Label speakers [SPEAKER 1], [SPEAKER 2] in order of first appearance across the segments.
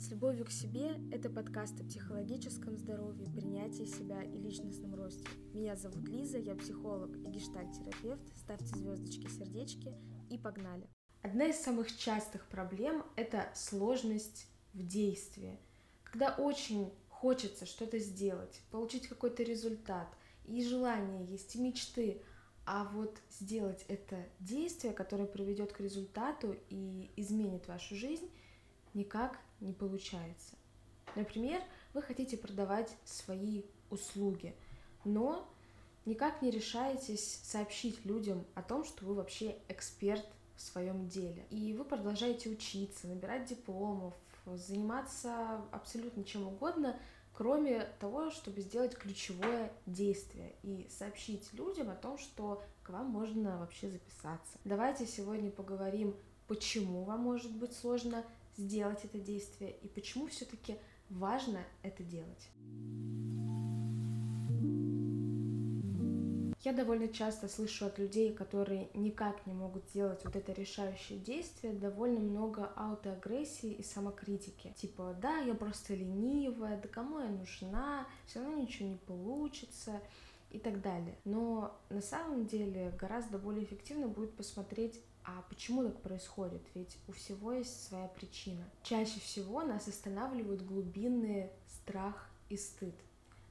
[SPEAKER 1] С любовью к себе – это подкаст о психологическом здоровье, принятии себя и личностном росте. Меня зовут Лиза, я психолог и гештальт-терапевт. Ставьте звездочки, сердечки и погнали. Одна из самых частых проблем – это сложность в действии. Когда очень хочется что-то сделать, получить какой-то результат, и желания есть, и мечты, а вот сделать это действие, которое приведет к результату и изменит вашу жизнь, никак не получается. Например, вы хотите продавать свои услуги, но никак не решаетесь сообщить людям о том, что вы вообще эксперт в своем деле. И вы продолжаете учиться, набирать дипломов, заниматься абсолютно чем угодно, кроме того, чтобы сделать ключевое действие и сообщить людям о том, что к вам можно вообще записаться. Давайте сегодня поговорим, почему вам может быть сложно сделать это действие и почему все-таки важно это делать. Я довольно часто слышу от людей, которые никак не могут сделать вот это решающее действие, довольно много аутоагрессии и самокритики. Типа, да, я просто ленивая, да кому я нужна, все равно ничего не получится и так далее. Но на самом деле гораздо более эффективно будет посмотреть, а почему так происходит? Ведь у всего есть своя причина. Чаще всего нас останавливают глубинные страх и стыд.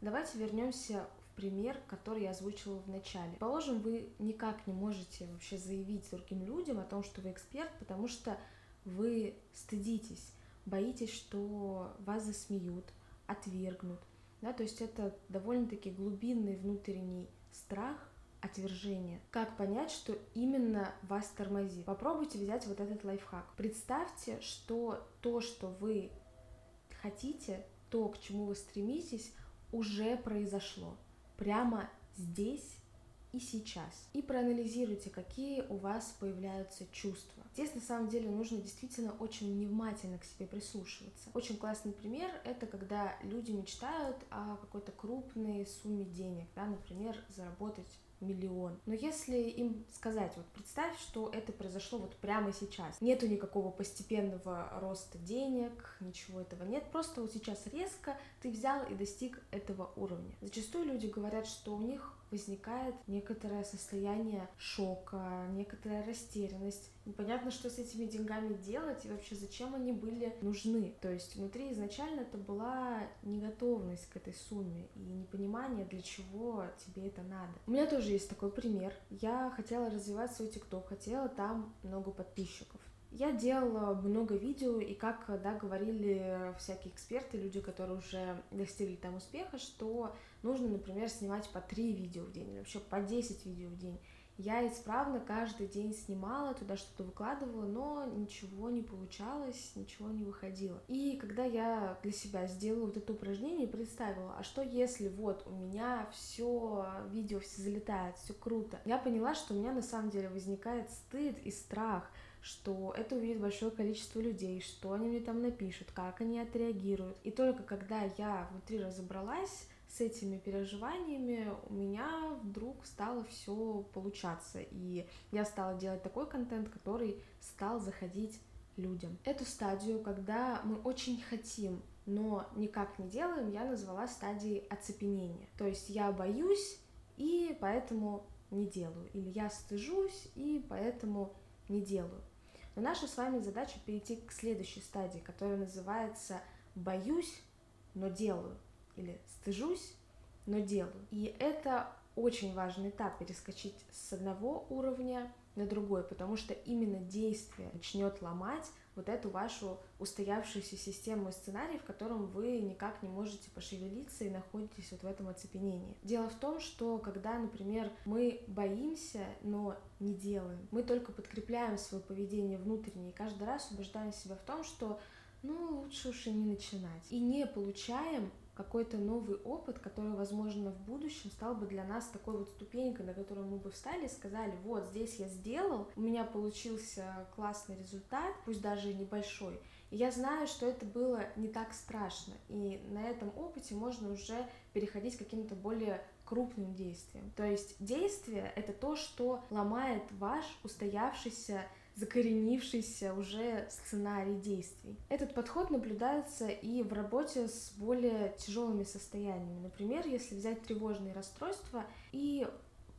[SPEAKER 1] Давайте вернемся пример, который я озвучила в начале. Положим, вы никак не можете вообще заявить другим людям о том, что вы эксперт, потому что вы стыдитесь, боитесь, что вас засмеют, отвергнут. Да, то есть это довольно-таки глубинный внутренний страх, отвержение. Как понять, что именно вас тормозит? Попробуйте взять вот этот лайфхак. Представьте, что то, что вы хотите, то, к чему вы стремитесь, уже произошло прямо здесь и сейчас. И проанализируйте, какие у вас появляются чувства. Здесь на самом деле нужно действительно очень внимательно к себе прислушиваться. Очень классный пример — это когда люди мечтают о какой-то крупной сумме денег, да, например, заработать миллион. Но если им сказать, вот представь, что это произошло вот прямо сейчас, нету никакого постепенного роста денег, ничего этого нет, просто вот сейчас резко ты взял и достиг этого уровня. Зачастую люди говорят, что у них возникает некоторое состояние шока, некоторая растерянность. Непонятно, что с этими деньгами делать и вообще зачем они были нужны. То есть внутри изначально это была неготовность к этой сумме и непонимание, для чего тебе это надо. У меня тоже есть такой пример. Я хотела развивать свой ТикТок, хотела там много подписчиков. Я делала много видео, и как да, говорили всякие эксперты, люди, которые уже достигли там успеха, что нужно, например, снимать по 3 видео в день, или вообще по 10 видео в день. Я исправно каждый день снимала, туда что-то выкладывала, но ничего не получалось, ничего не выходило. И когда я для себя сделала вот это упражнение и представила, а что если вот у меня все видео все залетает, все круто, я поняла, что у меня на самом деле возникает стыд и страх, что это увидит большое количество людей, что они мне там напишут, как они отреагируют. И только когда я внутри разобралась с этими переживаниями, у меня вдруг стало все получаться. И я стала делать такой контент, который стал заходить людям. Эту стадию, когда мы очень хотим, но никак не делаем, я назвала стадией оцепенения. То есть я боюсь и поэтому не делаю. Или я стыжусь и поэтому не делаю. Но наша с вами задача перейти к следующей стадии, которая называется «боюсь, но делаю» или «стыжусь, но делаю». И это очень важный этап перескочить с одного уровня на другой, потому что именно действие начнет ломать вот эту вашу устоявшуюся систему сценарий, в котором вы никак не можете пошевелиться и находитесь вот в этом оцепенении. Дело в том, что когда, например, мы боимся, но не делаем, мы только подкрепляем свое поведение внутреннее и каждый раз убеждаем себя в том, что ну, лучше уж и не начинать. И не получаем какой-то новый опыт, который, возможно, в будущем стал бы для нас такой вот ступенькой, на которую мы бы встали и сказали, вот, здесь я сделал, у меня получился классный результат, пусть даже небольшой, и я знаю, что это было не так страшно, и на этом опыте можно уже переходить к каким-то более крупным действием. То есть действие — это то, что ломает ваш устоявшийся закоренившийся уже сценарий действий. Этот подход наблюдается и в работе с более тяжелыми состояниями. Например, если взять тревожные расстройства и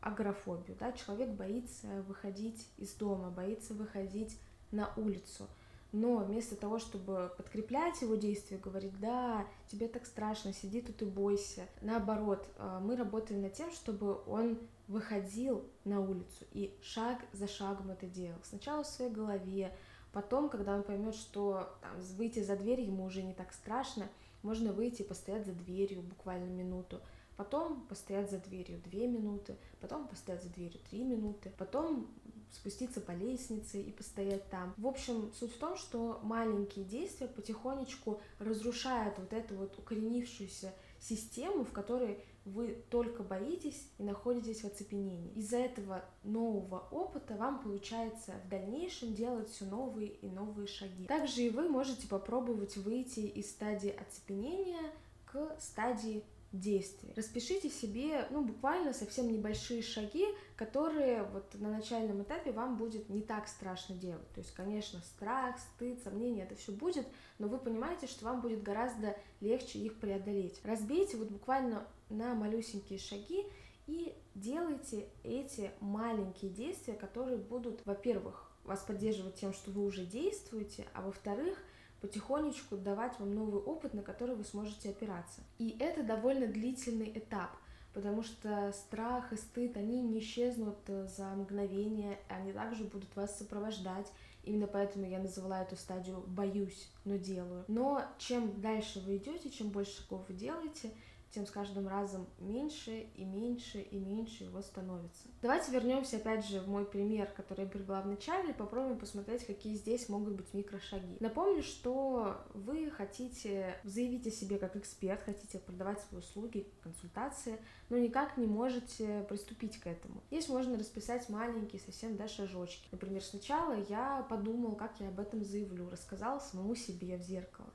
[SPEAKER 1] агорафобию, да, человек боится выходить из дома, боится выходить на улицу – но вместо того, чтобы подкреплять его действия, говорить, да, тебе так страшно, сиди тут и бойся, наоборот, э, мы работаем над тем, чтобы он выходил на улицу и шаг за шагом это делал. Сначала в своей голове, потом, когда он поймет, что там, выйти за дверь ему уже не так страшно, можно выйти и постоять за дверью буквально минуту, потом постоять за дверью две минуты, потом постоять за дверью три минуты, потом спуститься по лестнице и постоять там. В общем, суть в том, что маленькие действия потихонечку разрушают вот эту вот укоренившуюся систему, в которой вы только боитесь и находитесь в оцепенении. Из-за этого нового опыта вам получается в дальнейшем делать все новые и новые шаги. Также и вы можете попробовать выйти из стадии оцепенения к стадии действий. Распишите себе, ну, буквально совсем небольшие шаги, которые вот на начальном этапе вам будет не так страшно делать. То есть, конечно, страх, стыд, сомнения, это все будет, но вы понимаете, что вам будет гораздо легче их преодолеть. Разбейте вот буквально на малюсенькие шаги и делайте эти маленькие действия, которые будут, во-первых, вас поддерживать тем, что вы уже действуете, а во-вторых, потихонечку давать вам новый опыт, на который вы сможете опираться. И это довольно длительный этап, потому что страх и стыд, они не исчезнут э, за мгновение, они также будут вас сопровождать. Именно поэтому я называла эту стадию «боюсь, но делаю». Но чем дальше вы идете, чем больше шагов вы делаете, тем с каждым разом меньше и меньше и меньше его становится. Давайте вернемся опять же в мой пример, который я привела в начале, и попробуем посмотреть, какие здесь могут быть микрошаги. Напомню, что вы хотите заявить о себе как эксперт, хотите продавать свои услуги, консультации, но никак не можете приступить к этому. Здесь можно расписать маленькие совсем да, шажочки. Например, сначала я подумал, как я об этом заявлю, рассказала самому себе в зеркало.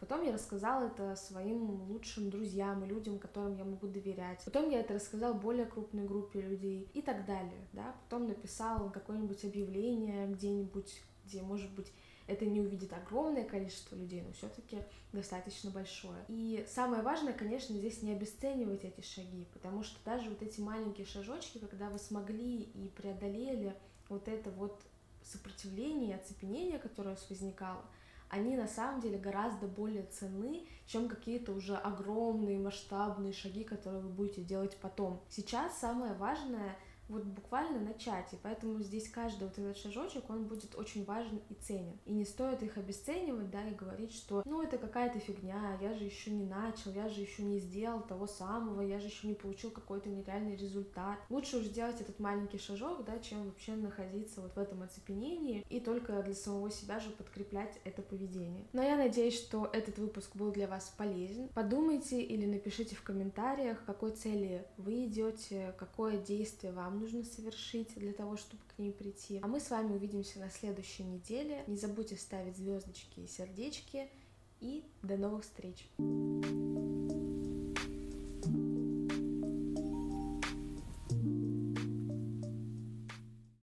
[SPEAKER 1] Потом я рассказала это своим лучшим друзьям и людям, которым я могу доверять. Потом я это рассказала более крупной группе людей и так далее, да. Потом написала какое-нибудь объявление где-нибудь, где, может быть, это не увидит огромное количество людей, но все-таки достаточно большое. И самое важное, конечно, здесь не обесценивать эти шаги, потому что даже вот эти маленькие шажочки, когда вы смогли и преодолели вот это вот сопротивление, оцепенение, которое у вас возникало, они на самом деле гораздо более ценны, чем какие-то уже огромные масштабные шаги, которые вы будете делать потом. Сейчас самое важное — вот буквально начать, и поэтому здесь каждый вот этот шажочек, он будет очень важен и ценен. И не стоит их обесценивать, да, и говорить, что, ну, это какая-то фигня, я же еще не начал, я же еще не сделал того самого, я же еще не получил какой-то нереальный результат. Лучше уже сделать этот маленький шажок, да, чем вообще находиться вот в этом оцепенении и только для самого себя же подкреплять это поведение. Но я надеюсь, что этот выпуск был для вас полезен. Подумайте или напишите в комментариях, какой цели вы идете, какое действие вам нужно совершить для того, чтобы к ней прийти. А мы с вами увидимся на следующей неделе. Не забудьте ставить звездочки и сердечки. И до новых встреч!